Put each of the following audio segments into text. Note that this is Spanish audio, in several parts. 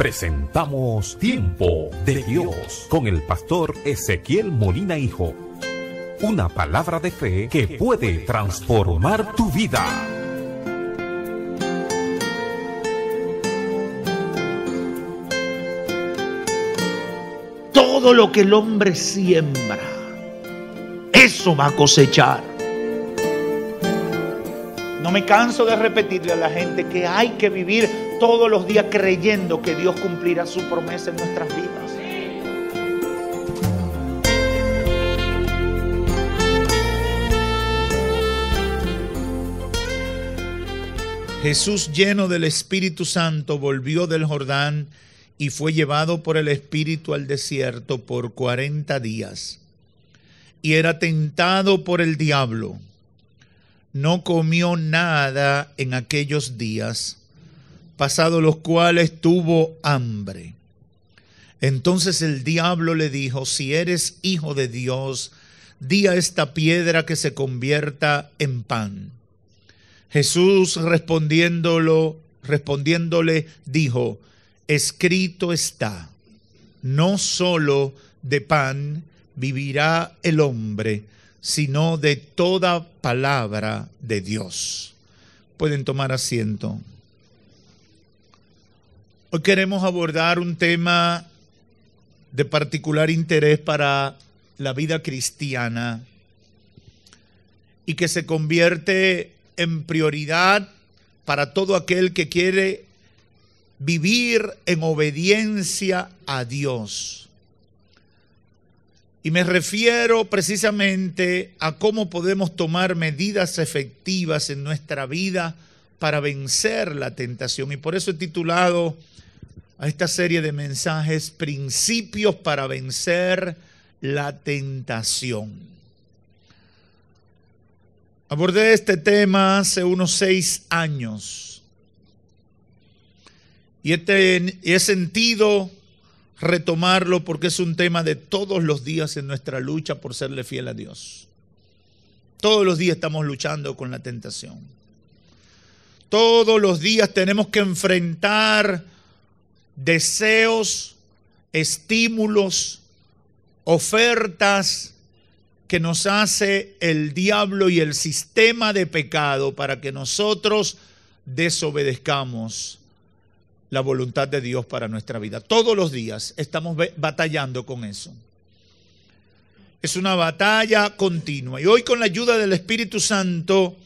presentamos Tiempo de Dios con el pastor Ezequiel Molina Hijo. Una palabra de fe que puede transformar tu vida. Todo lo que el hombre siembra, eso va a cosechar. No me canso de repetirle a la gente que hay que vivir todos los días creyendo que Dios cumplirá su promesa en nuestras vidas. Jesús lleno del Espíritu Santo volvió del Jordán y fue llevado por el Espíritu al desierto por cuarenta días. Y era tentado por el diablo. No comió nada en aquellos días, pasados los cuales tuvo hambre. Entonces el diablo le dijo, si eres hijo de Dios, di a esta piedra que se convierta en pan. Jesús respondiéndolo, respondiéndole dijo, escrito está, no solo de pan vivirá el hombre, sino de toda palabra de Dios. Pueden tomar asiento. Hoy queremos abordar un tema de particular interés para la vida cristiana y que se convierte en prioridad para todo aquel que quiere vivir en obediencia a Dios. Y me refiero precisamente a cómo podemos tomar medidas efectivas en nuestra vida para vencer la tentación. Y por eso he titulado a esta serie de mensajes Principios para vencer la tentación. Abordé este tema hace unos seis años y este, he sentido retomarlo porque es un tema de todos los días en nuestra lucha por serle fiel a Dios. Todos los días estamos luchando con la tentación. Todos los días tenemos que enfrentar deseos, estímulos, ofertas, que nos hace el diablo y el sistema de pecado para que nosotros desobedezcamos la voluntad de Dios para nuestra vida. Todos los días estamos batallando con eso. Es una batalla continua. Y hoy con la ayuda del Espíritu Santo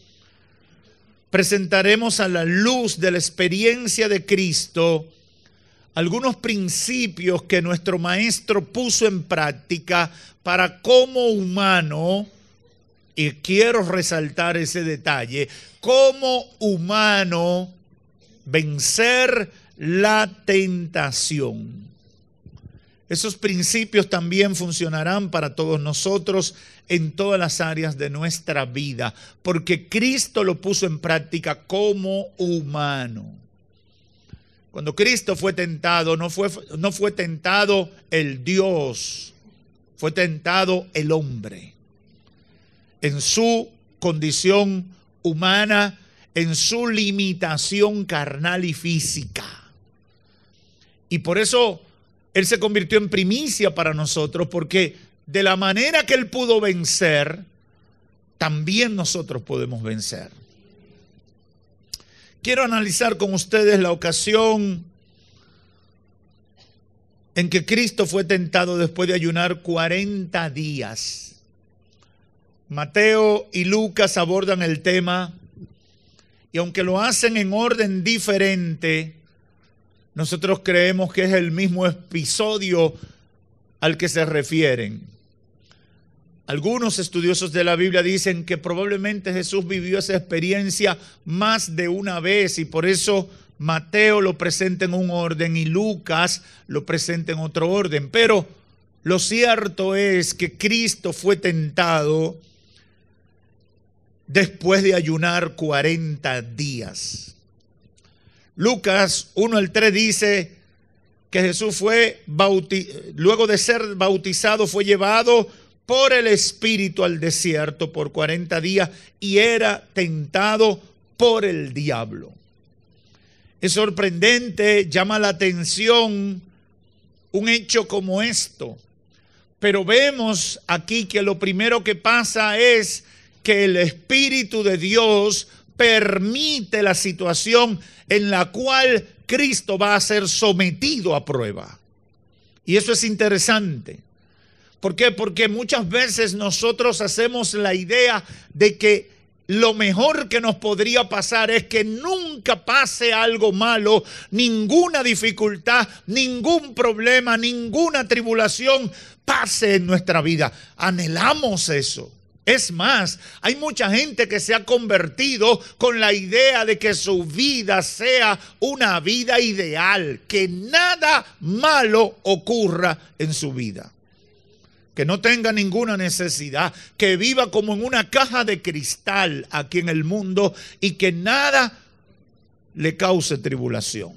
presentaremos a la luz de la experiencia de Cristo algunos principios que nuestro maestro puso en práctica para como humano, y quiero resaltar ese detalle, como humano vencer la tentación. Esos principios también funcionarán para todos nosotros en todas las áreas de nuestra vida, porque Cristo lo puso en práctica como humano. Cuando Cristo fue tentado, no fue, no fue tentado el Dios, fue tentado el hombre. En su condición humana, en su limitación carnal y física. Y por eso Él se convirtió en primicia para nosotros, porque de la manera que Él pudo vencer, también nosotros podemos vencer. Quiero analizar con ustedes la ocasión en que Cristo fue tentado después de ayunar 40 días. Mateo y Lucas abordan el tema y aunque lo hacen en orden diferente, nosotros creemos que es el mismo episodio al que se refieren. Algunos estudiosos de la Biblia dicen que probablemente Jesús vivió esa experiencia más de una vez y por eso Mateo lo presenta en un orden y Lucas lo presenta en otro orden. Pero lo cierto es que Cristo fue tentado después de ayunar 40 días. Lucas 1 al 3 dice que Jesús fue, luego de ser bautizado, fue llevado por el Espíritu al desierto por 40 días y era tentado por el diablo. Es sorprendente, llama la atención un hecho como esto. Pero vemos aquí que lo primero que pasa es que el Espíritu de Dios permite la situación en la cual Cristo va a ser sometido a prueba. Y eso es interesante. ¿Por qué? Porque muchas veces nosotros hacemos la idea de que lo mejor que nos podría pasar es que nunca pase algo malo, ninguna dificultad, ningún problema, ninguna tribulación pase en nuestra vida. Anhelamos eso. Es más, hay mucha gente que se ha convertido con la idea de que su vida sea una vida ideal, que nada malo ocurra en su vida que no tenga ninguna necesidad, que viva como en una caja de cristal aquí en el mundo y que nada le cause tribulación.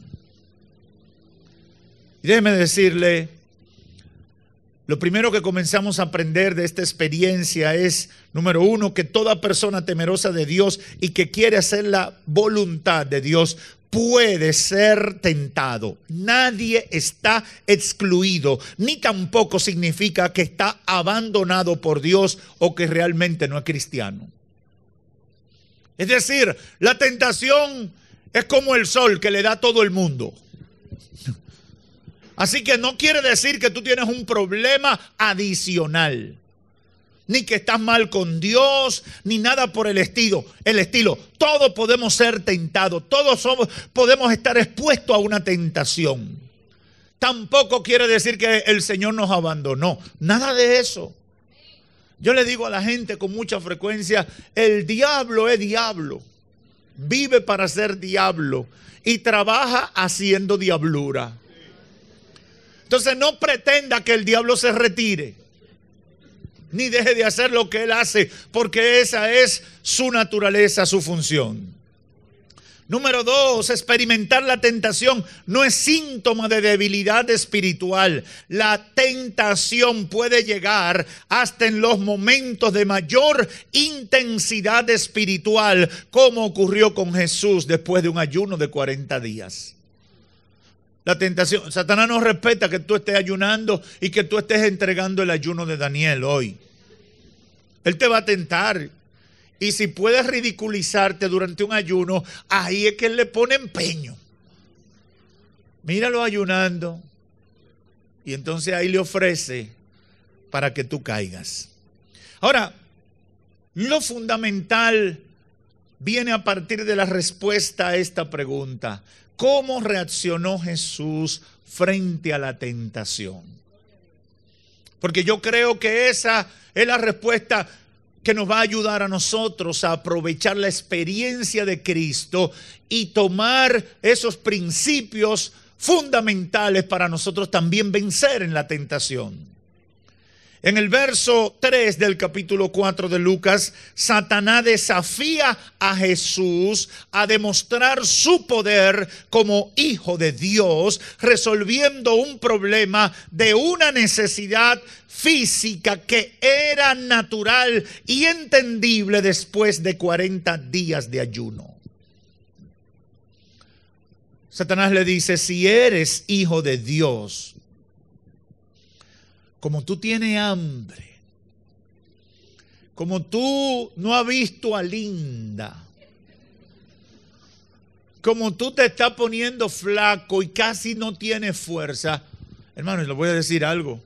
Y déjeme decirle, lo primero que comenzamos a aprender de esta experiencia es, número uno, que toda persona temerosa de Dios y que quiere hacer la voluntad de Dios puede ser tentado. Nadie está excluido, ni tampoco significa que está abandonado por Dios o que realmente no es cristiano. Es decir, la tentación es como el sol que le da a todo el mundo. Así que no quiere decir que tú tienes un problema adicional ni que estás mal con Dios, ni nada por el estilo. El estilo, todos podemos ser tentados, todos somos, podemos estar expuestos a una tentación. Tampoco quiere decir que el Señor nos abandonó, nada de eso. Yo le digo a la gente con mucha frecuencia, el diablo es diablo, vive para ser diablo y trabaja haciendo diablura. Entonces no pretenda que el diablo se retire ni deje de hacer lo que Él hace, porque esa es su naturaleza, su función. Número dos, experimentar la tentación no es síntoma de debilidad espiritual. La tentación puede llegar hasta en los momentos de mayor intensidad espiritual, como ocurrió con Jesús después de un ayuno de 40 días. La tentación, Satanás no respeta que tú estés ayunando y que tú estés entregando el ayuno de Daniel hoy. Él te va a tentar. Y si puedes ridiculizarte durante un ayuno, ahí es que él le pone empeño. Míralo ayunando. Y entonces ahí le ofrece para que tú caigas. Ahora, lo fundamental viene a partir de la respuesta a esta pregunta. ¿Cómo reaccionó Jesús frente a la tentación? Porque yo creo que esa es la respuesta que nos va a ayudar a nosotros a aprovechar la experiencia de Cristo y tomar esos principios fundamentales para nosotros también vencer en la tentación. En el verso 3 del capítulo 4 de Lucas, Satanás desafía a Jesús a demostrar su poder como hijo de Dios, resolviendo un problema de una necesidad física que era natural y entendible después de 40 días de ayuno. Satanás le dice, si eres hijo de Dios, como tú tienes hambre, como tú no has visto a Linda, como tú te estás poniendo flaco y casi no tienes fuerza, hermano, le voy a decir algo.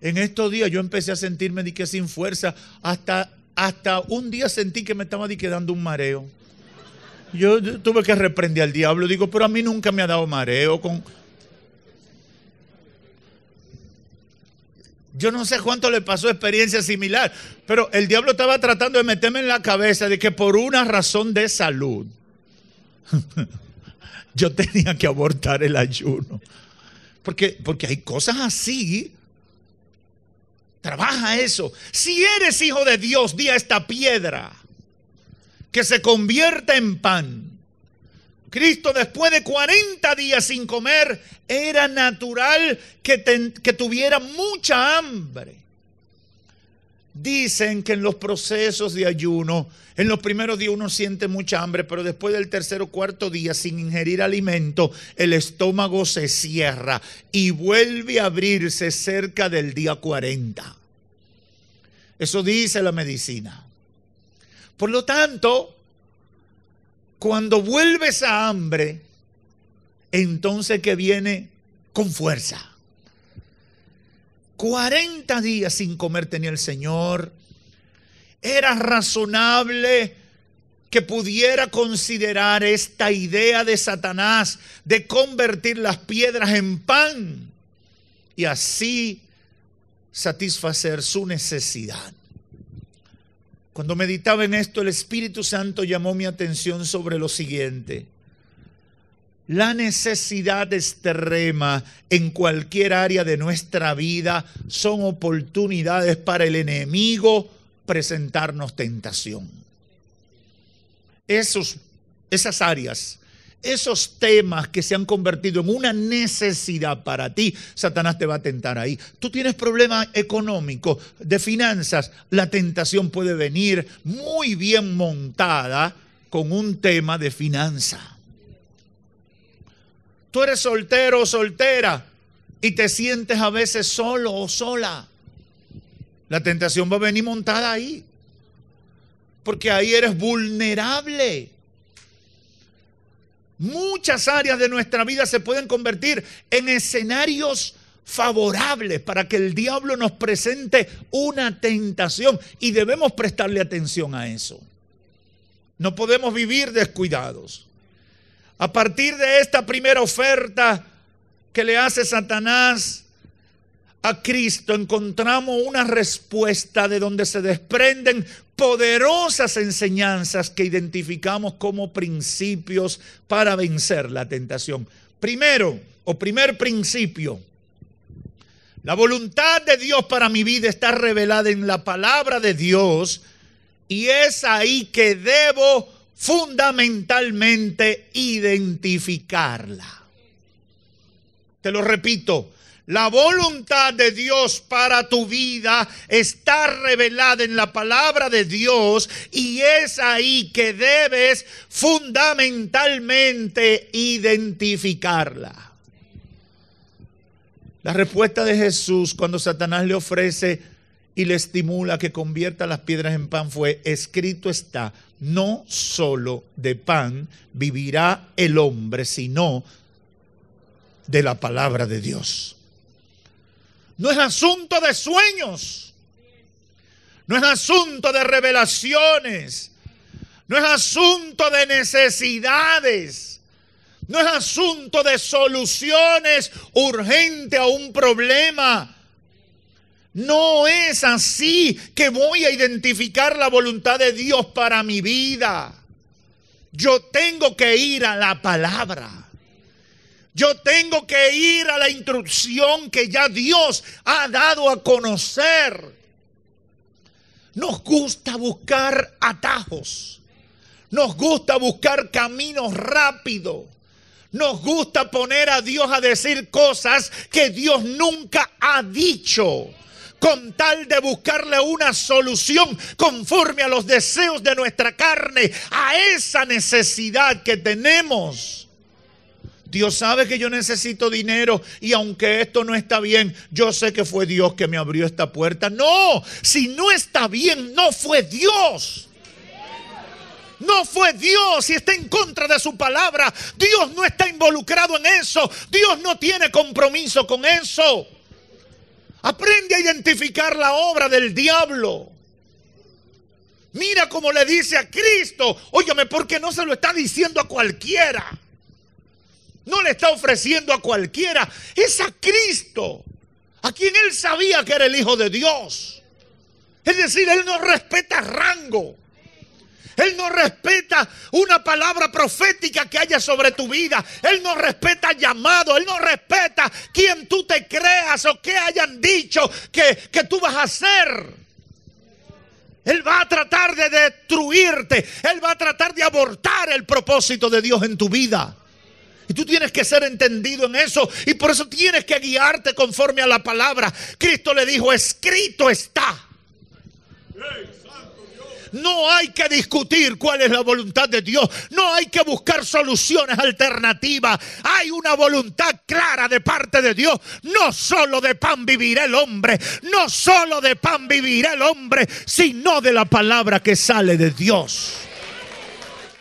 En estos días yo empecé a sentirme de que sin fuerza, hasta, hasta un día sentí que me estaba quedando un mareo. Yo tuve que reprender al diablo, digo, pero a mí nunca me ha dado mareo con Yo no sé cuánto le pasó experiencia similar, pero el diablo estaba tratando de meterme en la cabeza de que por una razón de salud yo tenía que abortar el ayuno. Porque, porque hay cosas así. Trabaja eso. Si eres hijo de Dios, di a esta piedra que se convierta en pan. Cristo después de 40 días sin comer, era natural que, tuviera mucha hambre. Dicen que en los procesos de ayuno, en los primeros días uno siente mucha hambre, pero después del tercer o cuarto día, sin ingerir alimento, el estómago se cierra y vuelve a abrirse cerca del día 40. Eso dice la medicina. Por lo tanto, cuando vuelves a hambre, entonces que viene con fuerza. 40 días sin comer tenía el Señor. Era razonable que pudiera considerar esta idea de Satanás de convertir las piedras en pan y así satisfacer su necesidad. Cuando meditaba en esto, el Espíritu Santo llamó mi atención sobre lo siguiente. La necesidad extrema en cualquier área de nuestra vida son oportunidades para el enemigo presentarnos tentación. Esos, esas áreas, esos temas que se han convertido en una necesidad para ti, Satanás te va a tentar ahí. Tú tienes problemas económicos, de finanzas, la tentación puede venir muy bien montada con un tema de finanza. Tú eres soltero o soltera y te sientes a veces solo o sola. La tentación va a venir montada ahí. Porque ahí eres vulnerable. Muchas áreas de nuestra vida se pueden convertir en escenarios favorables para que el diablo nos presente una tentación y debemos prestarle atención a eso. No podemos vivir descuidados. A partir de esta primera oferta que le hace Satanás a Cristo, encontramos una respuesta de donde se desprenden poderosas enseñanzas que identificamos como principios para vencer la tentación. Primero, o primer principio, la voluntad de Dios para mi vida está revelada en la palabra de Dios y es ahí que debo fundamentalmente identificarla. Te lo repito, la voluntad de Dios para tu vida está revelada en la palabra de Dios y es ahí que debes fundamentalmente identificarla. La respuesta de Jesús cuando Satanás le ofrece y le estimula que convierta las piedras en pan fue, escrito está, no solo de pan vivirá el hombre, sino de la palabra de Dios. No es asunto de sueños, no es asunto de revelaciones, no es asunto de necesidades, no es asunto de soluciones urgentes a un problema no es así que voy a identificar la voluntad de Dios para mi vida. Yo tengo que ir a la palabra. Yo tengo que ir a la instrucción que ya Dios ha dado a conocer. Nos gusta buscar atajos. Nos gusta buscar caminos rápidos. Nos gusta poner a Dios a decir cosas que Dios nunca ha dicho con tal de buscarle una solución conforme a los deseos de nuestra carne, a esa necesidad que tenemos. Dios sabe que yo necesito dinero y aunque esto no está bien, yo sé que fue Dios que me abrió esta puerta. No, si no está bien, no fue Dios. No fue Dios si está en contra de su palabra. Dios no está involucrado en eso. Dios no tiene compromiso con eso. Aprende a identificar la obra del diablo. Mira cómo le dice a Cristo, óyeme, porque no se lo está diciendo a cualquiera. No le está ofreciendo a cualquiera, es a Cristo, a quien él sabía que era el Hijo de Dios. Es decir, él no respeta rango. Él no respeta una palabra profética que haya sobre tu vida. Él no respeta llamado. Él no respeta quién tú te creas o qué hayan dicho que, que tú vas a hacer. Él va a tratar de destruirte. Él va a tratar de abortar el propósito de Dios en tu vida. Y tú tienes que ser entendido en eso. Y por eso tienes que guiarte conforme a la palabra. Cristo le dijo, escrito está. No hay que discutir cuál es la voluntad de Dios. No hay que buscar soluciones alternativas. Hay una voluntad clara de parte de Dios. No solo de pan vivirá el hombre. No solo de pan vivirá el hombre, sino de la palabra que sale de Dios.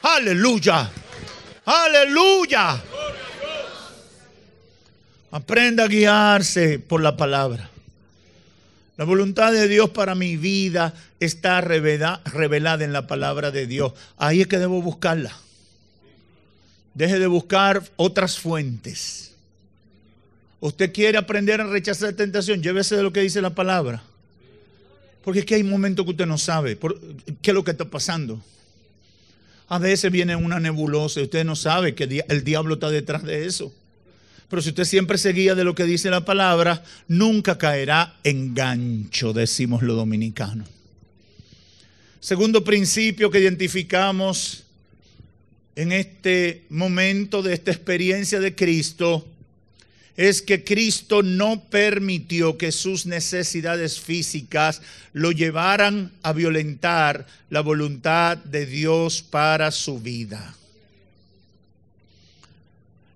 Aleluya. Aleluya. Aprenda a guiarse por la palabra. La voluntad de Dios para mi vida está revelada en la palabra de Dios. Ahí es que debo buscarla. Deje de buscar otras fuentes. Usted quiere aprender a rechazar la tentación, llévese de lo que dice la palabra. Porque es que hay momentos que usted no sabe qué es lo que está pasando. A veces viene una nebulosa y usted no sabe que el diablo está detrás de eso. Pero si usted siempre seguía de lo que dice la palabra, nunca caerá en gancho, decimos los dominicanos. Segundo principio que identificamos en este momento de esta experiencia de Cristo es que Cristo no permitió que sus necesidades físicas lo llevaran a violentar la voluntad de Dios para su vida.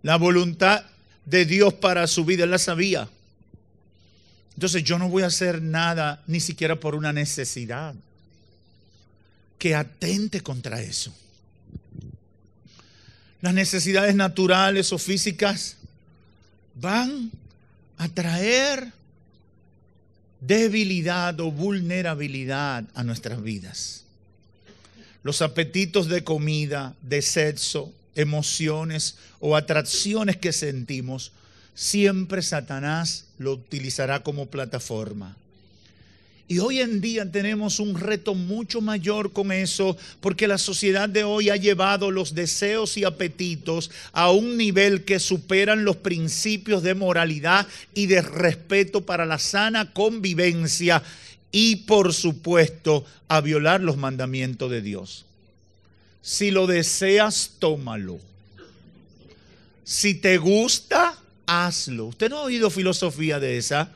La voluntad de Dios para su vida, él la sabía. Entonces yo no voy a hacer nada ni siquiera por una necesidad que atente contra eso. Las necesidades naturales o físicas van a traer debilidad o vulnerabilidad a nuestras vidas. Los apetitos de comida, de sexo, emociones o atracciones que sentimos, siempre Satanás lo utilizará como plataforma. Y hoy en día tenemos un reto mucho mayor con eso, porque la sociedad de hoy ha llevado los deseos y apetitos a un nivel que superan los principios de moralidad y de respeto para la sana convivencia y, por supuesto, a violar los mandamientos de Dios. Si lo deseas, tómalo. Si te gusta, hazlo. ¿Usted no ha oído filosofía de esa?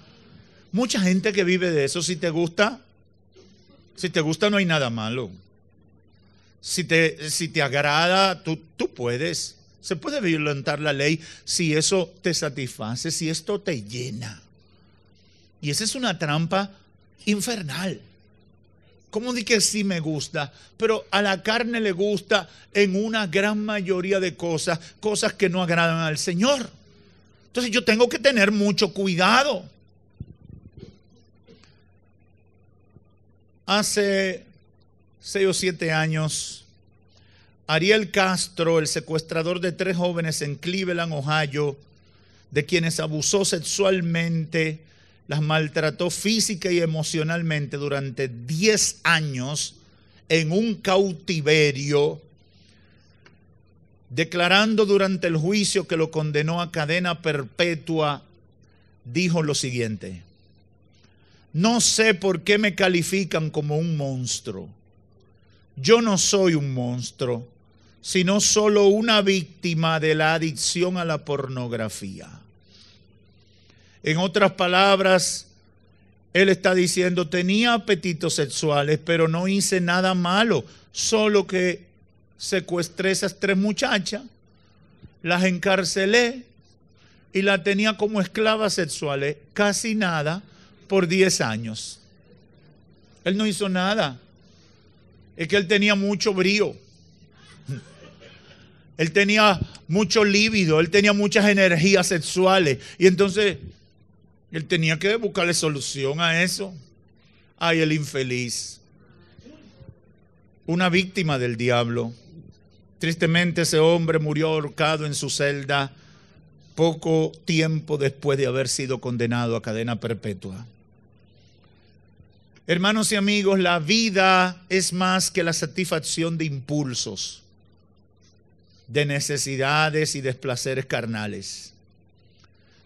Mucha gente que vive de eso, si te gusta, si te gusta no hay nada malo. Si te, si te agrada, tú, tú puedes. Se puede violentar la ley si eso te satisface, si esto te llena. Y esa es una trampa infernal. ¿Cómo di que sí me gusta? Pero a la carne le gusta en una gran mayoría de cosas, cosas que no agradan al Señor. Entonces yo tengo que tener mucho cuidado. Hace seis o siete años, Ariel Castro, el secuestrador de tres jóvenes en Cleveland, Ohio, de quienes abusó sexualmente, las maltrató física y emocionalmente durante 10 años en un cautiverio, declarando durante el juicio que lo condenó a cadena perpetua, dijo lo siguiente, no sé por qué me califican como un monstruo. Yo no soy un monstruo, sino solo una víctima de la adicción a la pornografía. En otras palabras, él está diciendo, tenía apetitos sexuales, pero no hice nada malo, solo que secuestré esas tres muchachas, las encarcelé y las tenía como esclavas sexuales, casi nada, por 10 años. Él no hizo nada. Es que él tenía mucho brío. Él tenía mucho líbido, él tenía muchas energías sexuales. Y entonces él tenía que buscarle solución a eso. Ay, el infeliz. Una víctima del diablo. Tristemente ese hombre murió ahorcado en su celda poco tiempo después de haber sido condenado a cadena perpetua. Hermanos y amigos, la vida es más que la satisfacción de impulsos, de necesidades y desplaceres carnales.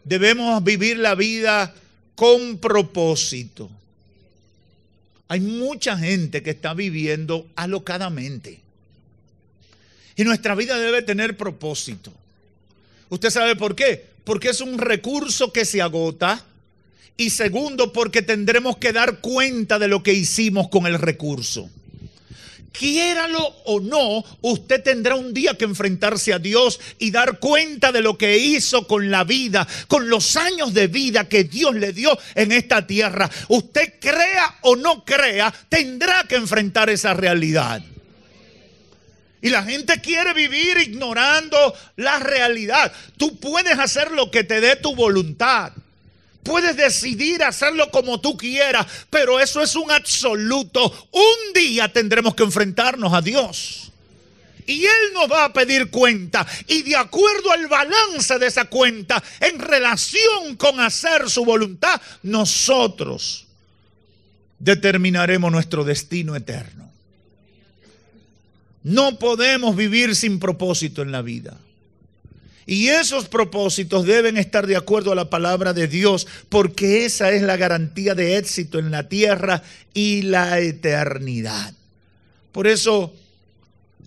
Debemos vivir la vida con propósito. Hay mucha gente que está viviendo alocadamente. Y nuestra vida debe tener propósito. ¿Usted sabe por qué? Porque es un recurso que se agota Y segundo, porque tendremos que dar cuenta de lo que hicimos con el recurso. Quiéralo o no, usted tendrá un día que enfrentarse a Dios y dar cuenta de lo que hizo con la vida, con los años de vida que Dios le dio en esta tierra. Usted crea o no crea, tendrá que enfrentar esa realidad. Y la gente quiere vivir ignorando la realidad. Tú puedes hacer lo que te dé tu voluntad. Puedes decidir hacerlo como tú quieras, pero eso es un absoluto. Un día tendremos que enfrentarnos a Dios. Y Él nos va a pedir cuenta. Y de acuerdo al balance de esa cuenta, en relación con hacer su voluntad, nosotros determinaremos nuestro destino eterno. No podemos vivir sin propósito en la vida. Y esos propósitos deben estar de acuerdo a la palabra de Dios, porque esa es la garantía de éxito en la tierra y la eternidad. Por eso,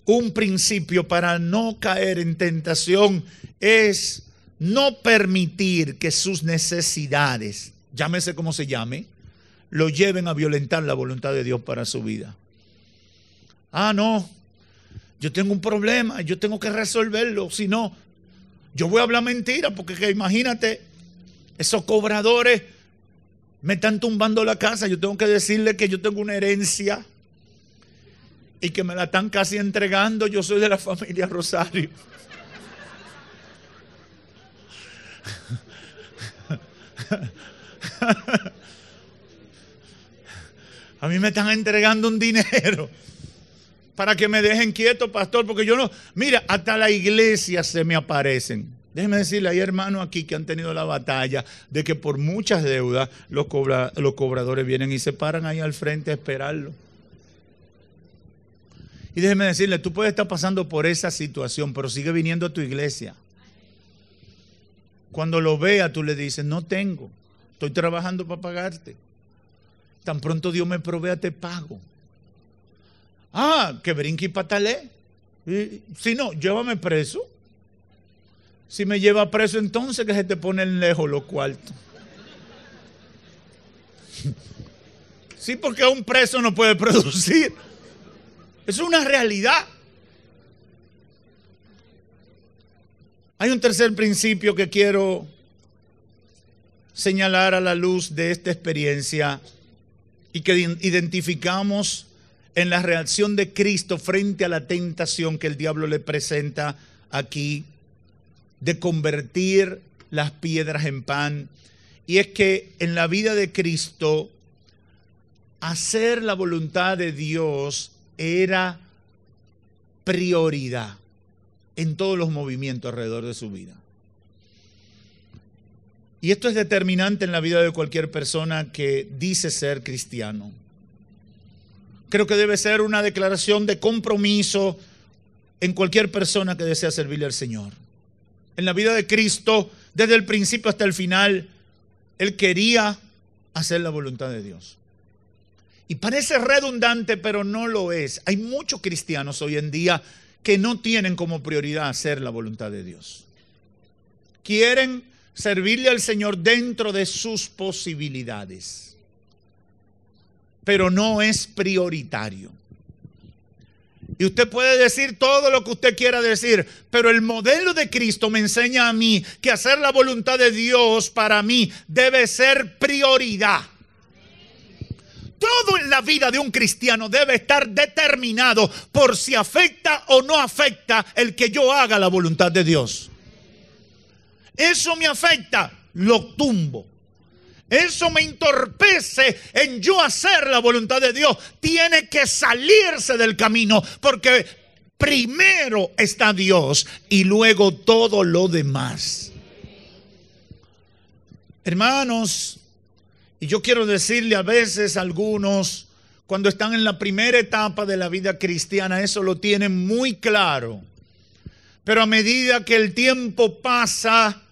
un principio para no caer en tentación es no permitir que sus necesidades, llámese como se llame, lo lleven a violentar la voluntad de Dios para su vida. Ah, no, yo tengo un problema, yo tengo que resolverlo, si no, yo voy a hablar mentira, porque imagínate, esos cobradores me están tumbando la casa, yo tengo que decirle que yo tengo una herencia y que me la están casi entregando, yo soy de la familia Rosario. A mí me están entregando un dinero para que me dejen quieto, pastor, porque yo no, mira, hasta la iglesia se me aparecen. Déjeme decirle, hay hermanos aquí que han tenido la batalla de que por muchas deudas los, cobradores vienen y se paran ahí al frente a esperarlo. Y déjeme decirle, tú puedes estar pasando por esa situación, pero sigue viniendo a tu iglesia. Cuando lo vea, tú le dices, no tengo, estoy trabajando para pagarte. Tan pronto Dios me provea, te pago. Ah, que brinque y patalé. si no, llévame preso. Si me lleva preso, entonces que se te ponen lejos los cuartos. Sí, porque un preso no puede producir. Es una realidad. Hay un tercer principio que quiero señalar a la luz de esta experiencia y que identificamos en la reacción de Cristo frente a la tentación que el diablo le presenta aquí de convertir las piedras en pan. Y es que en la vida de Cristo, hacer la voluntad de Dios era prioridad en todos los movimientos alrededor de su vida. Y esto es determinante en la vida de cualquier persona que dice ser cristiano creo que debe ser una declaración de compromiso en cualquier persona que desea servirle al Señor. En la vida de Cristo, desde el principio hasta el final, Él quería hacer la voluntad de Dios. Y parece redundante, pero no lo es. Hay muchos cristianos hoy en día que no tienen como prioridad hacer la voluntad de Dios. Quieren servirle al Señor dentro de sus posibilidades pero no es prioritario. Y usted puede decir todo lo que usted quiera decir, pero el modelo de Cristo me enseña a mí que hacer la voluntad de Dios para mí debe ser prioridad. Todo en la vida de un cristiano debe estar determinado por si afecta o no afecta el que yo haga la voluntad de Dios. Eso me afecta, lo tumbo. Eso me entorpece en yo hacer la voluntad de Dios. Tiene que salirse del camino porque primero está Dios y luego todo lo demás. Hermanos, y yo quiero decirle a veces a algunos, cuando están en la primera etapa de la vida cristiana, eso lo tienen muy claro. Pero a medida que el tiempo pasa,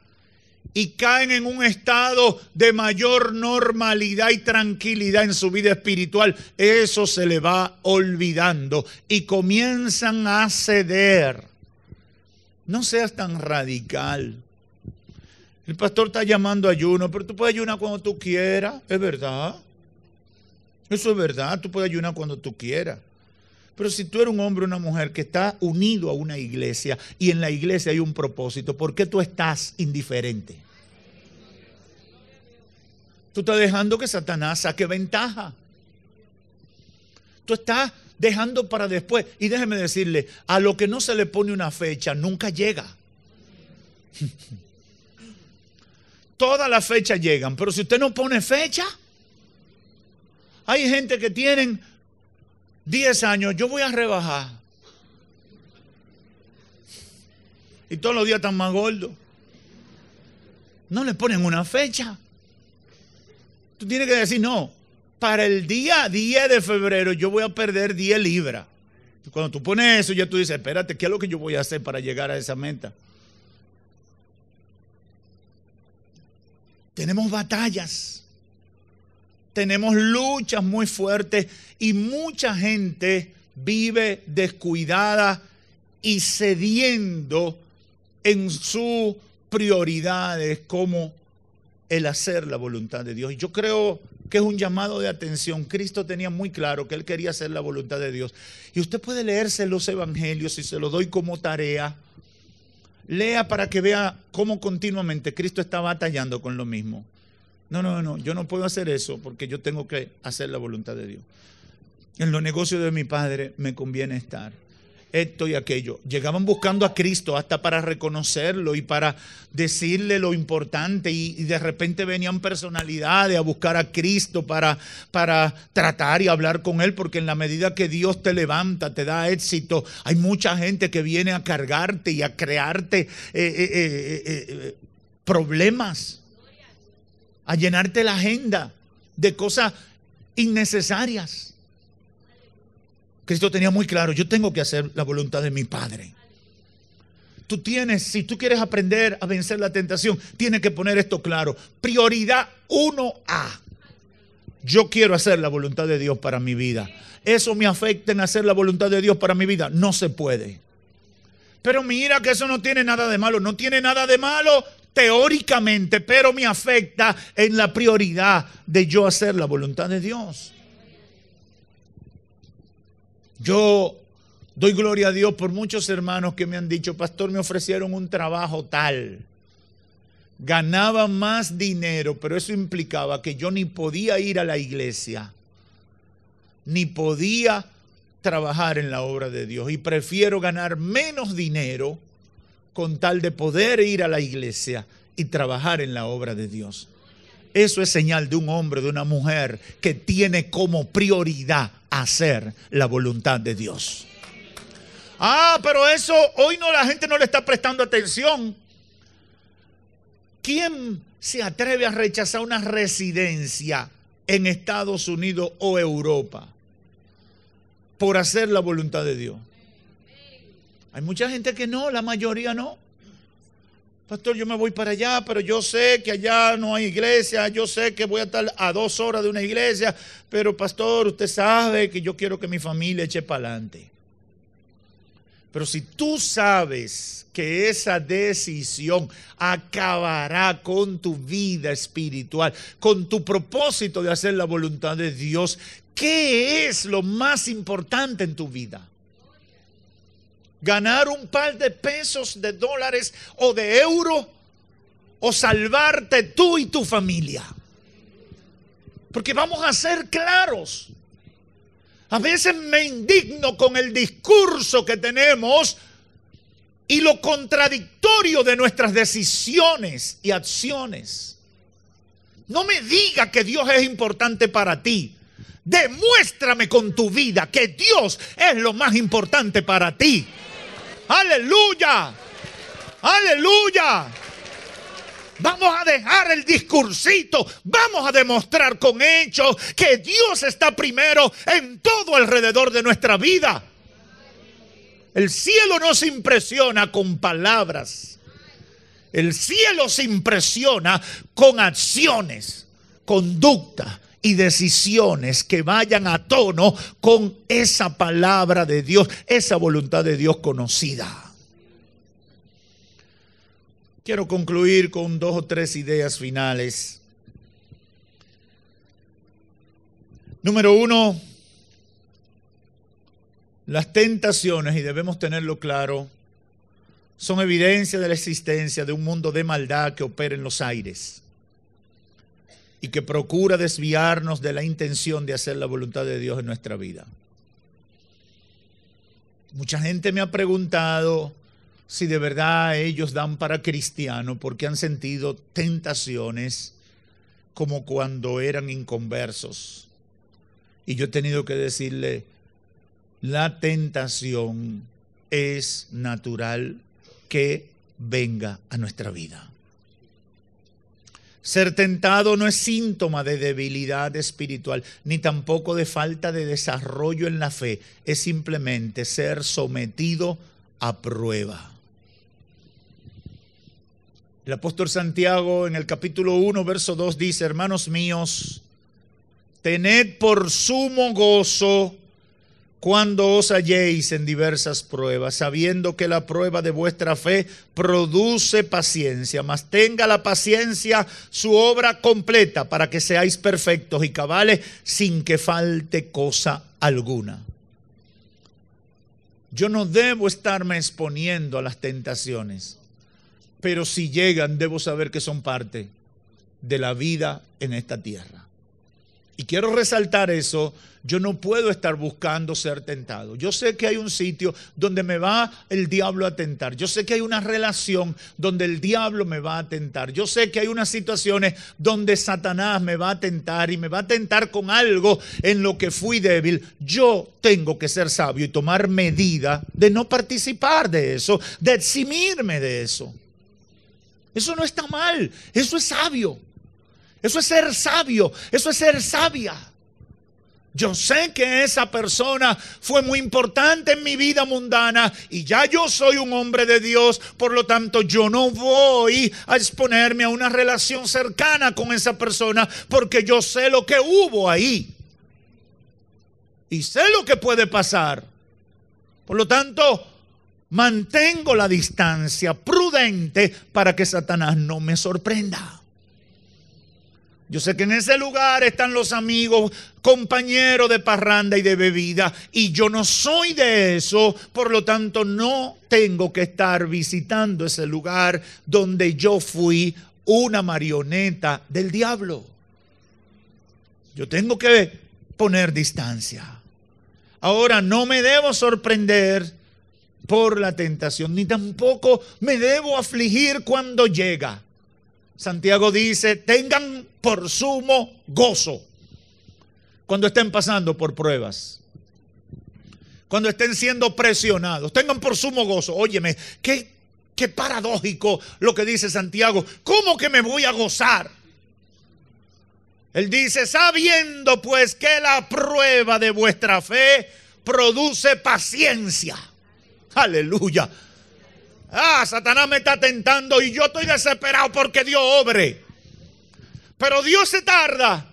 y caen en un estado de mayor normalidad y tranquilidad en su vida espiritual, eso se le va olvidando y comienzan a ceder. No seas tan radical. El pastor está llamando ayuno, pero tú puedes ayunar cuando tú quieras, es verdad. Eso es verdad, tú puedes ayunar cuando tú quieras. Pero si tú eres un hombre o una mujer que está unido a una iglesia y en la iglesia hay un propósito, ¿por qué tú estás indiferente? Tú estás dejando que Satanás saque ventaja. Tú estás dejando para después. Y déjeme decirle, a lo que no se le pone una fecha, nunca llega. Todas las fechas llegan, pero si usted no pone fecha, hay gente que tienen 10 años, yo voy a rebajar. Y todos los días están más gordos. No le ponen una fecha. Tú tienes que decir, no, para el día 10 de febrero yo voy a perder 10 libras. Cuando tú pones eso, ya tú dices, espérate, ¿qué es lo que yo voy a hacer para llegar a esa meta? Tenemos batallas, tenemos luchas muy fuertes y mucha gente vive descuidada y cediendo en sus prioridades como el hacer la voluntad de Dios. Yo creo que es un llamado de atención. Cristo tenía muy claro que él quería hacer la voluntad de Dios. Y usted puede leerse los evangelios y se lo doy como tarea. Lea para que vea cómo continuamente Cristo está batallando con lo mismo. No, no, no, yo no puedo hacer eso porque yo tengo que hacer la voluntad de Dios. En los negocios de mi padre me conviene estar esto y aquello. Llegaban buscando a Cristo hasta para reconocerlo y para decirle lo importante y, de repente venían personalidades a buscar a Cristo para, para tratar y hablar con Él, porque en la medida que Dios te levanta, te da éxito, hay mucha gente que viene a cargarte y a crearte eh, eh, eh, problemas, a llenarte la agenda de cosas innecesarias. Cristo tenía muy claro, yo tengo que hacer la voluntad de mi Padre. Tú tienes, si tú quieres aprender a vencer la tentación, tienes que poner esto claro. Prioridad 1A. Yo quiero hacer la voluntad de Dios para mi vida. ¿Eso me afecta en hacer la voluntad de Dios para mi vida? No se puede. Pero mira que eso no tiene nada de malo. No tiene nada de malo teóricamente, pero me afecta en la prioridad de yo hacer la voluntad de Dios. Yo doy gloria a Dios por muchos hermanos que me han dicho, pastor, me ofrecieron un trabajo tal. Ganaba más dinero, pero eso implicaba que yo ni podía ir a la iglesia, ni podía trabajar en la obra de Dios. Y prefiero ganar menos dinero con tal de poder ir a la iglesia y trabajar en la obra de Dios. Eso es señal de un hombre, de una mujer que tiene como prioridad hacer la voluntad de Dios. Ah, pero eso hoy no la gente no le está prestando atención. ¿Quién se atreve a rechazar una residencia en Estados Unidos o Europa por hacer la voluntad de Dios? Hay mucha gente que no, la mayoría no. Pastor, yo me voy para allá, pero yo sé que allá no hay iglesia, yo sé que voy a estar a dos horas de una iglesia, pero pastor, usted sabe que yo quiero que mi familia eche para adelante. Pero si tú sabes que esa decisión acabará con tu vida espiritual, con tu propósito de hacer la voluntad de Dios, ¿qué es lo más importante en tu vida? Ganar un par de pesos, de dólares o de euros, o salvarte tú y tu familia. Porque vamos a ser claros. A veces me indigno con el discurso que tenemos y lo contradictorio de nuestras decisiones y acciones. No me diga que Dios es importante para ti. Demuéstrame con tu vida que Dios es lo más importante para ti. Aleluya. Aleluya. Vamos a dejar el discursito. Vamos a demostrar con hechos que Dios está primero en todo alrededor de nuestra vida. El cielo no se impresiona con palabras. El cielo se impresiona con acciones, conducta, y decisiones que vayan a tono con esa palabra de Dios, esa voluntad de Dios conocida. Quiero concluir con dos o tres ideas finales. Número uno, las tentaciones, y debemos tenerlo claro, son evidencia de la existencia de un mundo de maldad que opera en los aires y que procura desviarnos de la intención de hacer la voluntad de Dios en nuestra vida. Mucha gente me ha preguntado si de verdad ellos dan para cristiano porque han sentido tentaciones como cuando eran inconversos. Y yo he tenido que decirle, la tentación es natural que venga a nuestra vida. Ser tentado no es síntoma de debilidad espiritual, ni tampoco de falta de desarrollo en la fe. Es simplemente ser sometido a prueba. El apóstol Santiago en el capítulo 1, verso 2 dice, hermanos míos, tened por sumo gozo cuando os halléis en diversas pruebas, sabiendo que la prueba de vuestra fe produce paciencia, mas tenga la paciencia su obra completa para que seáis perfectos y cabales sin que falte cosa alguna. Yo no debo estarme exponiendo a las tentaciones, pero si llegan debo saber que son parte de la vida en esta tierra. Y quiero resaltar eso yo no puedo estar buscando ser tentado. Yo sé que hay un sitio donde me va el diablo a tentar. Yo sé que hay una relación donde el diablo me va a tentar. Yo sé que hay unas situaciones donde Satanás me va a tentar y me va a tentar con algo en lo que fui débil. Yo tengo que ser sabio y tomar medida de no participar de eso, de eximirme de eso. Eso no está mal, eso es sabio. Eso es ser sabio, eso es ser sabia. Yo sé que esa persona fue muy importante en mi vida mundana y ya yo soy un hombre de Dios, por lo tanto yo no voy a exponerme a una relación cercana con esa persona porque yo sé lo que hubo ahí. Y sé lo que puede pasar. Por lo tanto, mantengo la distancia prudente para que Satanás no me sorprenda. Yo sé que en ese lugar están los amigos, compañeros de parranda y de bebida, y yo no soy de eso, por lo tanto no tengo que estar visitando ese lugar donde yo fui una marioneta del diablo. Yo tengo que poner distancia. Ahora no me debo sorprender por la tentación, ni tampoco me debo afligir cuando llega. Santiago dice, tengan por sumo gozo cuando estén pasando por pruebas. Cuando estén siendo presionados, tengan por sumo gozo. Óyeme, qué, qué paradójico lo que dice Santiago. ¿Cómo que me voy a gozar? Él dice, sabiendo pues que la prueba de vuestra fe produce paciencia. Aleluya. Ah, Satanás me está tentando y yo estoy desesperado porque Dios obre. Pero Dios se tarda.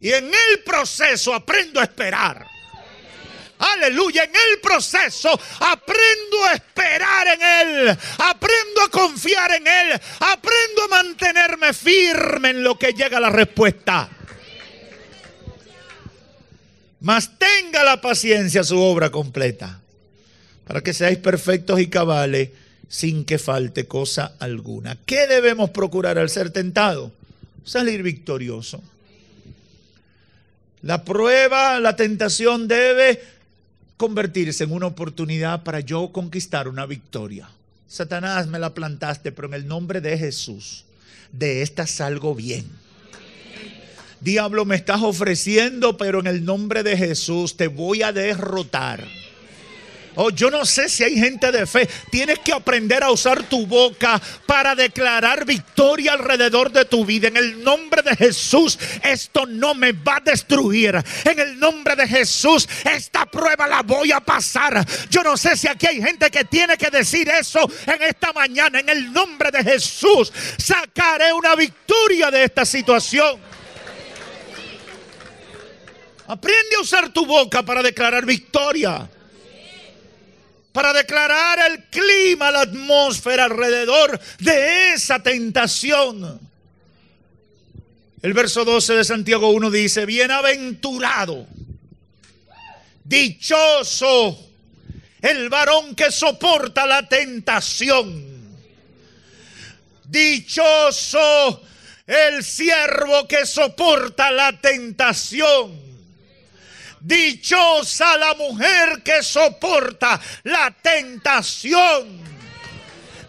Y en el proceso aprendo a esperar. Aleluya, en el proceso aprendo a esperar en Él, aprendo a confiar en Él, aprendo a mantenerme firme en lo que llega la respuesta. Mas tenga la paciencia su obra completa para que seáis perfectos y cabales sin que falte cosa alguna. ¿Qué debemos procurar al ser tentado? Salir victorioso. La prueba, la tentación debe convertirse en una oportunidad para yo conquistar una victoria. Satanás me la plantaste, pero en el nombre de Jesús, de esta salgo bien. Diablo me estás ofreciendo, pero en el nombre de Jesús te voy a derrotar. Oh, yo no sé si hay gente de fe. Tienes que aprender a usar tu boca para declarar victoria alrededor de tu vida. En el nombre de Jesús, esto no me va a destruir. En el nombre de Jesús, esta prueba la voy a pasar. Yo no sé si aquí hay gente que tiene que decir eso en esta mañana. En el nombre de Jesús, sacaré una victoria de esta situación. Aprende a usar tu boca para declarar victoria. Para declarar el clima, la atmósfera alrededor de esa tentación. El verso 12 de Santiago 1 dice, bienaventurado, dichoso el varón que soporta la tentación. Dichoso el siervo que soporta la tentación. Dichosa la mujer que soporta la tentación.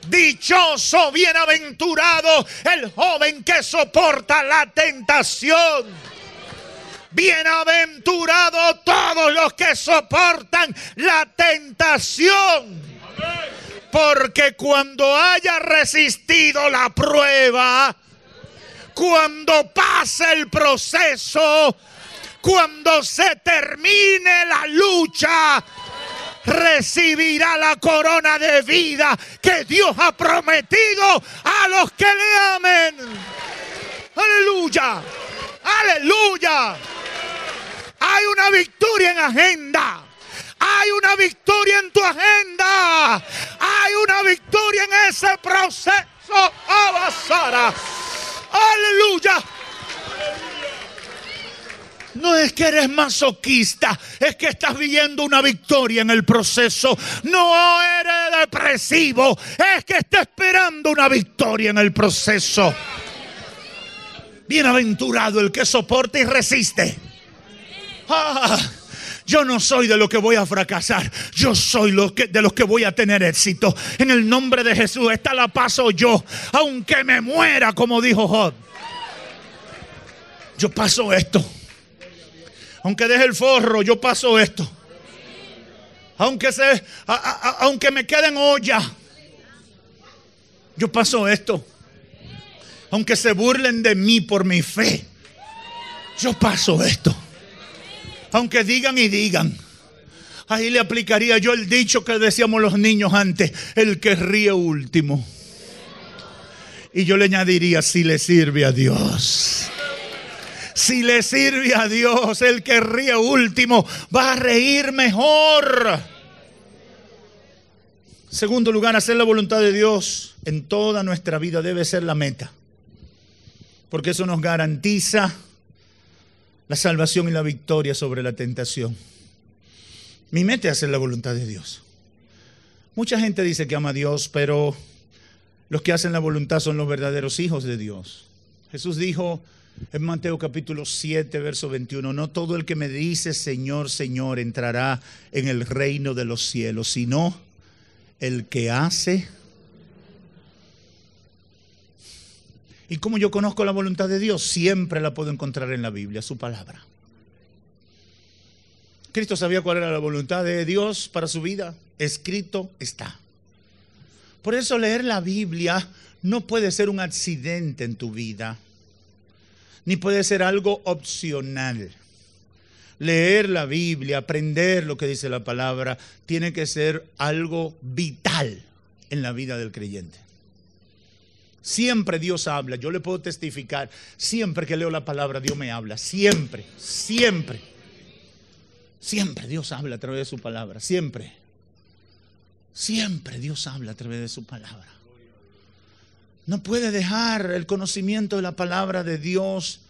Dichoso, bienaventurado el joven que soporta la tentación. Bienaventurado todos los que soportan la tentación. Porque cuando haya resistido la prueba, cuando pase el proceso, cuando se termine la lucha, recibirá la corona de vida que Dios ha prometido a los que le amen. Aleluya, aleluya. Hay una victoria en agenda. Hay una victoria en tu agenda. Hay una victoria en ese proceso. Abasara. Aleluya. No es que eres masoquista, es que estás viviendo una victoria en el proceso. No eres depresivo, es que estás esperando una victoria en el proceso. Bienaventurado el que soporta y resiste. Ah, yo no soy de los que voy a fracasar. Yo soy de los que voy a tener éxito. En el nombre de Jesús, esta la paso yo. Aunque me muera, como dijo Job. Yo paso esto. Aunque deje el forro, yo paso esto. Aunque, se, aunque me quede en olla, yo paso esto. Aunque se burlen de mí por mi fe, yo paso esto. Aunque digan y digan. Ahí le aplicaría yo el dicho que decíamos los niños antes, el que ríe último. Y yo le añadiría, si le sirve a Dios. Si le sirve a Dios, el que ríe último va a reír mejor. Segundo lugar, hacer la voluntad de Dios en toda nuestra vida debe ser la meta. Porque eso nos garantiza la salvación y la victoria sobre la tentación. Mi meta es hacer la voluntad de Dios. Mucha gente dice que ama a Dios, pero los que hacen la voluntad son los verdaderos hijos de Dios. Jesús dijo, en Mateo capítulo 7, verso 21, no todo el que me dice Señor, Señor entrará en el reino de los cielos, sino el que hace. ¿Y como yo conozco la voluntad de Dios? Siempre la puedo encontrar en la Biblia, su palabra. Cristo sabía cuál era la voluntad de Dios para su vida. Escrito está. Por eso leer la Biblia no puede ser un accidente en tu vida ni puede ser algo opcional. Leer la Biblia, aprender lo que dice la palabra, tiene que ser algo vital en la vida del creyente. Siempre Dios habla, yo le puedo testificar, siempre que leo la palabra Dios me habla, siempre, siempre. Siempre Dios habla a través de su palabra, siempre. Siempre Dios habla a través de su palabra. No puede dejar el conocimiento de la palabra de Dios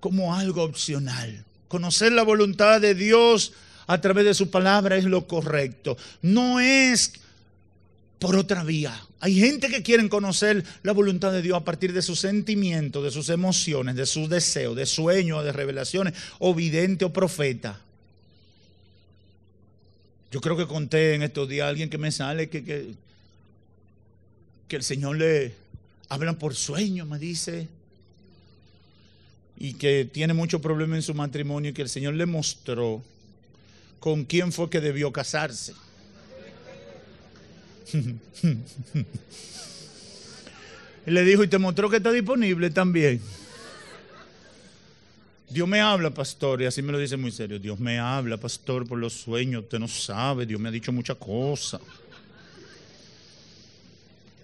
como algo opcional. Conocer la voluntad de Dios a través de su palabra es lo correcto. No es por otra vía. Hay gente que quiere conocer la voluntad de Dios a partir de sus sentimientos, de sus emociones, de sus deseos, de sueños, de revelaciones, o vidente o profeta. Yo creo que conté en estos días a alguien que me sale que, que, que el Señor le habla por sueño, me dice, y que tiene mucho problema en su matrimonio y que el Señor le mostró con quién fue que debió casarse. y le dijo, y te mostró que está disponible también. Dios me habla, pastor, y así me lo dice muy serio. Dios me habla, pastor, por los sueños. Usted no sabe, Dios me ha dicho muchas cosas.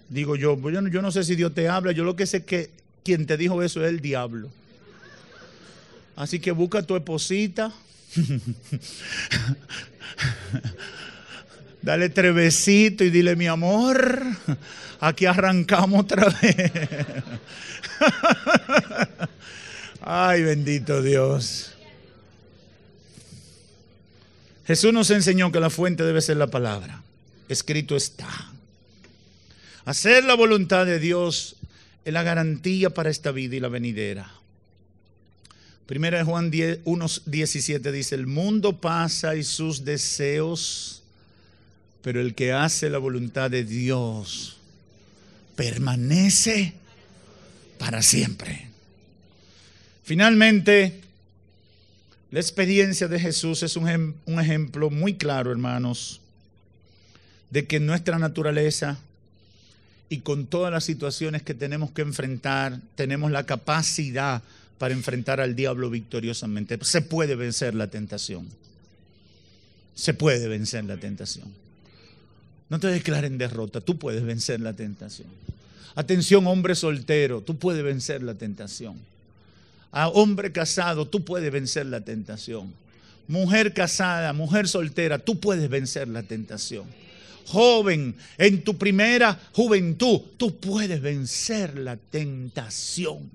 Digo yo, pues yo no, sé si Dios te habla, yo lo que sé es que quien te dijo eso es el diablo. Así que busca tu esposita. Dale tres besitos y dile, mi amor, aquí arrancamos otra vez. Ay, bendito Dios. Jesús nos enseñó que la fuente debe ser la palabra. Escrito está. Hacer la voluntad de Dios es la garantía para esta vida y la venidera. Primera de Juan 1.17 dice, el mundo pasa y sus deseos, pero el que hace la voluntad de Dios permanece para siempre. Finalmente, la experiencia de Jesús es un, un ejemplo muy claro, hermanos, de que nuestra naturaleza y con todas las situaciones que tenemos que enfrentar, tenemos la capacidad para enfrentar al diablo victoriosamente. Se puede vencer la tentación. Se puede vencer la tentación. No te declaren derrota, tú puedes vencer la tentación. Atención, hombre soltero, tú puedes vencer la tentación. A hombre casado, tú puedes vencer la tentación. Mujer casada, mujer soltera, tú puedes vencer la tentación. Joven, en tu primera juventud, tú puedes vencer la tentación.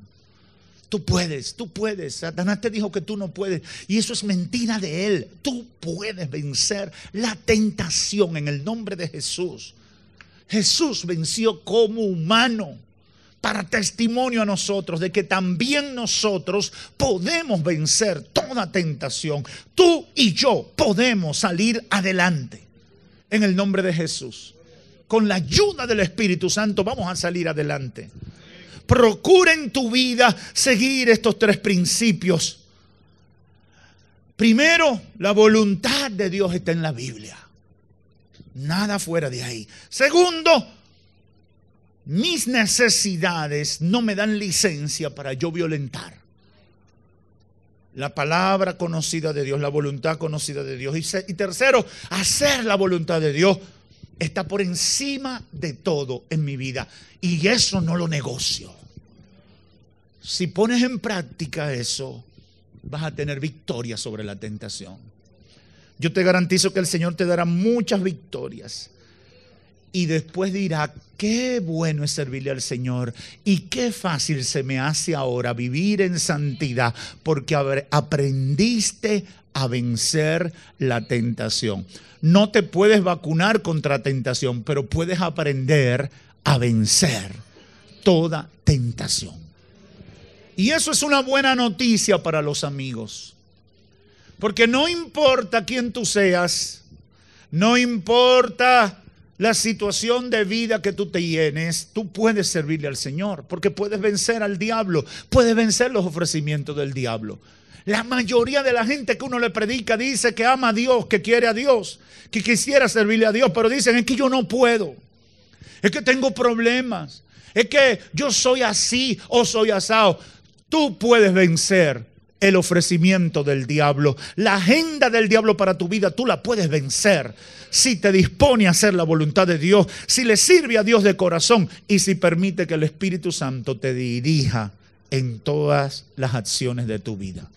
Tú puedes, tú puedes. Satanás te dijo que tú no puedes. Y eso es mentira de él. Tú puedes vencer la tentación en el nombre de Jesús. Jesús venció como humano para testimonio a nosotros de que también nosotros podemos vencer toda tentación. Tú y yo podemos salir adelante en el nombre de Jesús. Con la ayuda del Espíritu Santo vamos a salir adelante. Procura en tu vida seguir estos tres principios. Primero, la voluntad de Dios está en la Biblia. Nada fuera de ahí. Segundo, mis necesidades no me dan licencia para yo violentar. La palabra conocida de Dios, la voluntad conocida de Dios. Y, tercero, hacer la voluntad de Dios está por encima de todo en mi vida. Y eso no lo negocio. Si pones en práctica eso, vas a tener victoria sobre la tentación. Yo te garantizo que el Señor te dará muchas victorias. Y después dirá, qué bueno es servirle al Señor y qué fácil se me hace ahora vivir en santidad porque aprendiste a vencer la tentación. No te puedes vacunar contra tentación, pero puedes aprender a vencer toda tentación. Y eso es una buena noticia para los amigos. Porque no importa quién tú seas, no importa la situación de vida que tú te llenes, tú puedes servirle al Señor, porque puedes vencer al diablo, puedes vencer los ofrecimientos del diablo. La mayoría de la gente que uno le predica dice que ama a Dios, que quiere a Dios, que quisiera servirle a Dios, pero dicen es que yo no puedo, es que tengo problemas, es que yo soy así o soy asado. Tú puedes vencer el ofrecimiento del diablo. La agenda del diablo para tu vida tú la puedes vencer si te dispone a hacer la voluntad de Dios, si le sirve a Dios de corazón y si permite que el Espíritu Santo te dirija en todas las acciones de tu vida.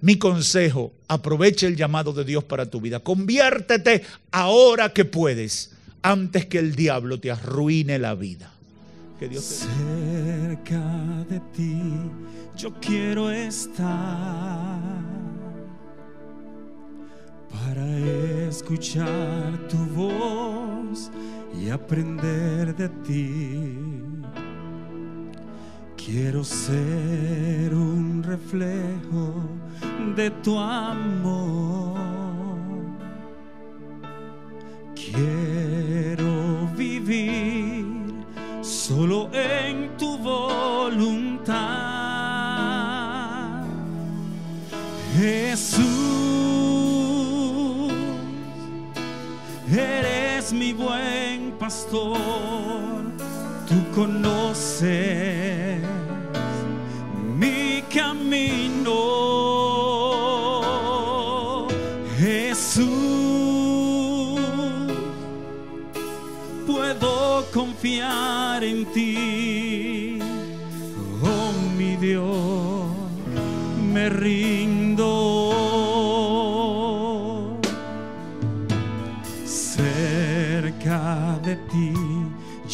Mi consejo, aproveche el llamado de Dios para tu vida. Conviértete ahora que puedes, antes que el diablo te arruine la vida. Cerca de ti yo quiero estar para escuchar tu voz y aprender de ti. Quiero ser un reflejo de tu amor. Quiero vivir solo en tu voluntad. Jesús, eres mi buen pastor, tú conoces mi camino. Jesús, puedo confiar en ti, oh mi Dios, me rindo.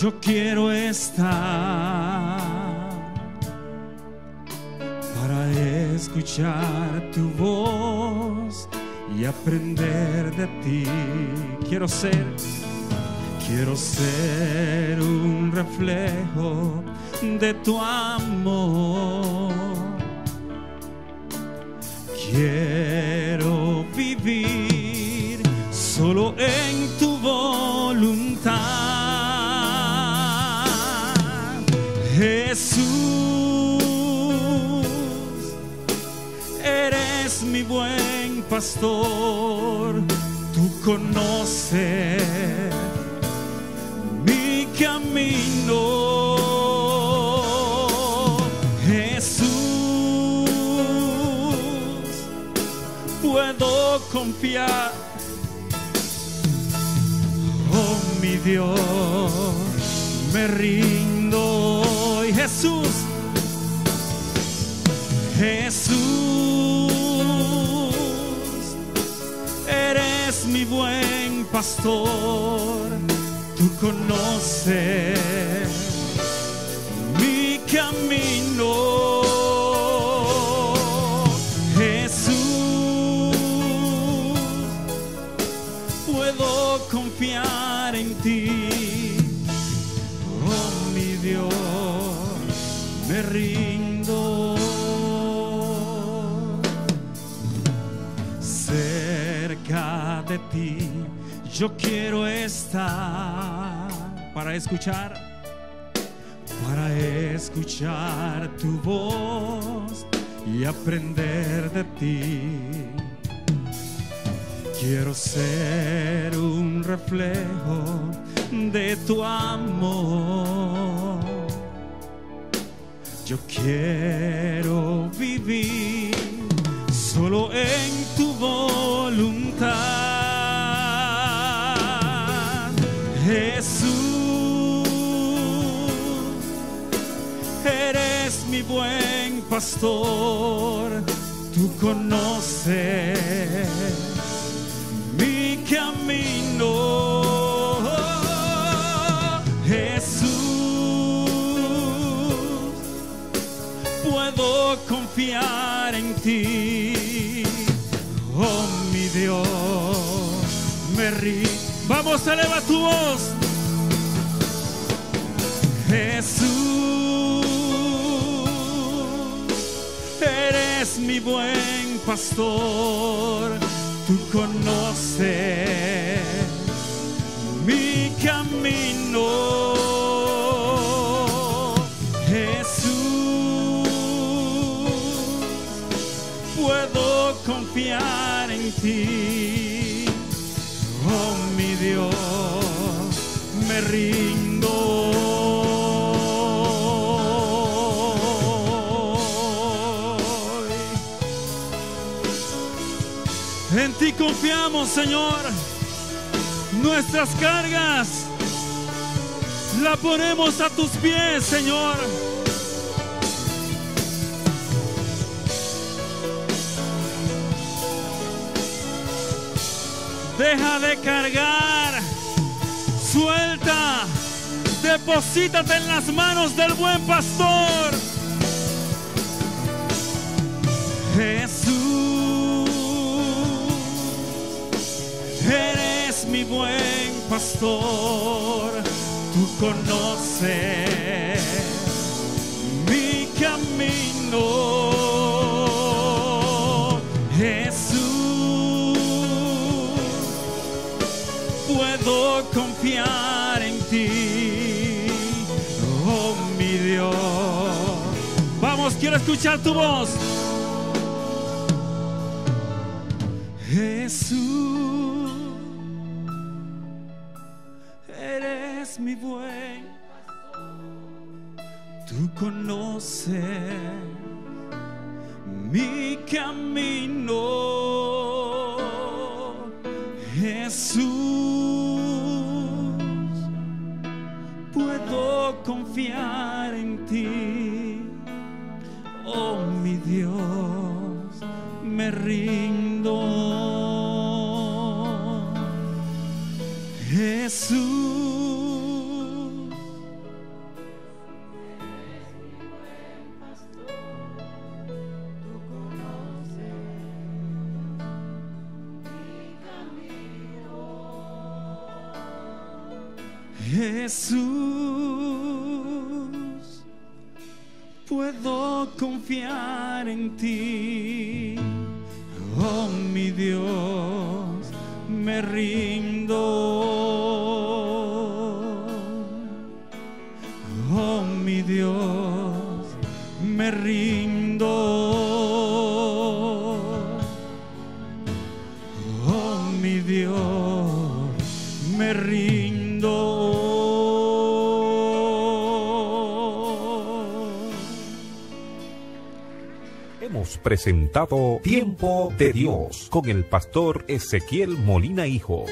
Yo quiero estar para escuchar tu voz y aprender de ti. Quiero ser, quiero ser un reflejo de tu amor. Quiero pastor, tú conoces mi camino. Jesús, puedo confiar. Oh mi Dios, me rindo. Jesús, Jesús, mi buen pastor, tú conoces de ti, yo quiero estar para escuchar, para escuchar tu voz y aprender de ti. Quiero ser un reflejo de tu amor. Yo quiero vivir solo en tu voluntad. Buen pastor, tú conoces mi camino. Jesús, puedo confiar en ti. Oh mi Dios, me rí. Vamos, eleva tu voz. Jesús, mi buen pastor, tú conoces mi camino. Jesús, puedo confiar en ti. Oh mi Dios, me rindo. En ti confiamos, Señor. Nuestras cargas la ponemos a tus pies, Señor. Deja de cargar, suelta, deposítate en las manos del buen pastor. Jesús, mi buen pastor, tú conoces mi camino. Jesús, puedo confiar en ti, oh mi Dios. Vamos, quiero escuchar tu voz. Jesús, mi buen, tú conoces mi camino. Jesús, puedo confiar en presentado Tiempo de Dios con el pastor Ezequiel Molina Hijo.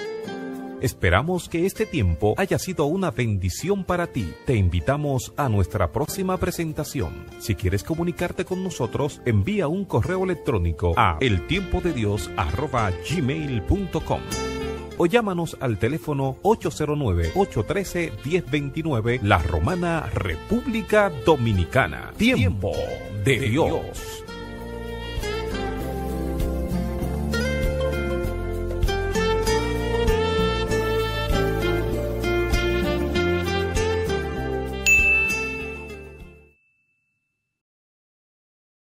Esperamos que este tiempo haya sido una bendición para ti. Te invitamos a nuestra próxima presentación. Si quieres comunicarte con nosotros, envía un correo electrónico a eltiempodedios@gmail.com o llámanos al teléfono 809-813-1029 La Romana, República Dominicana. Tiempo de Dios.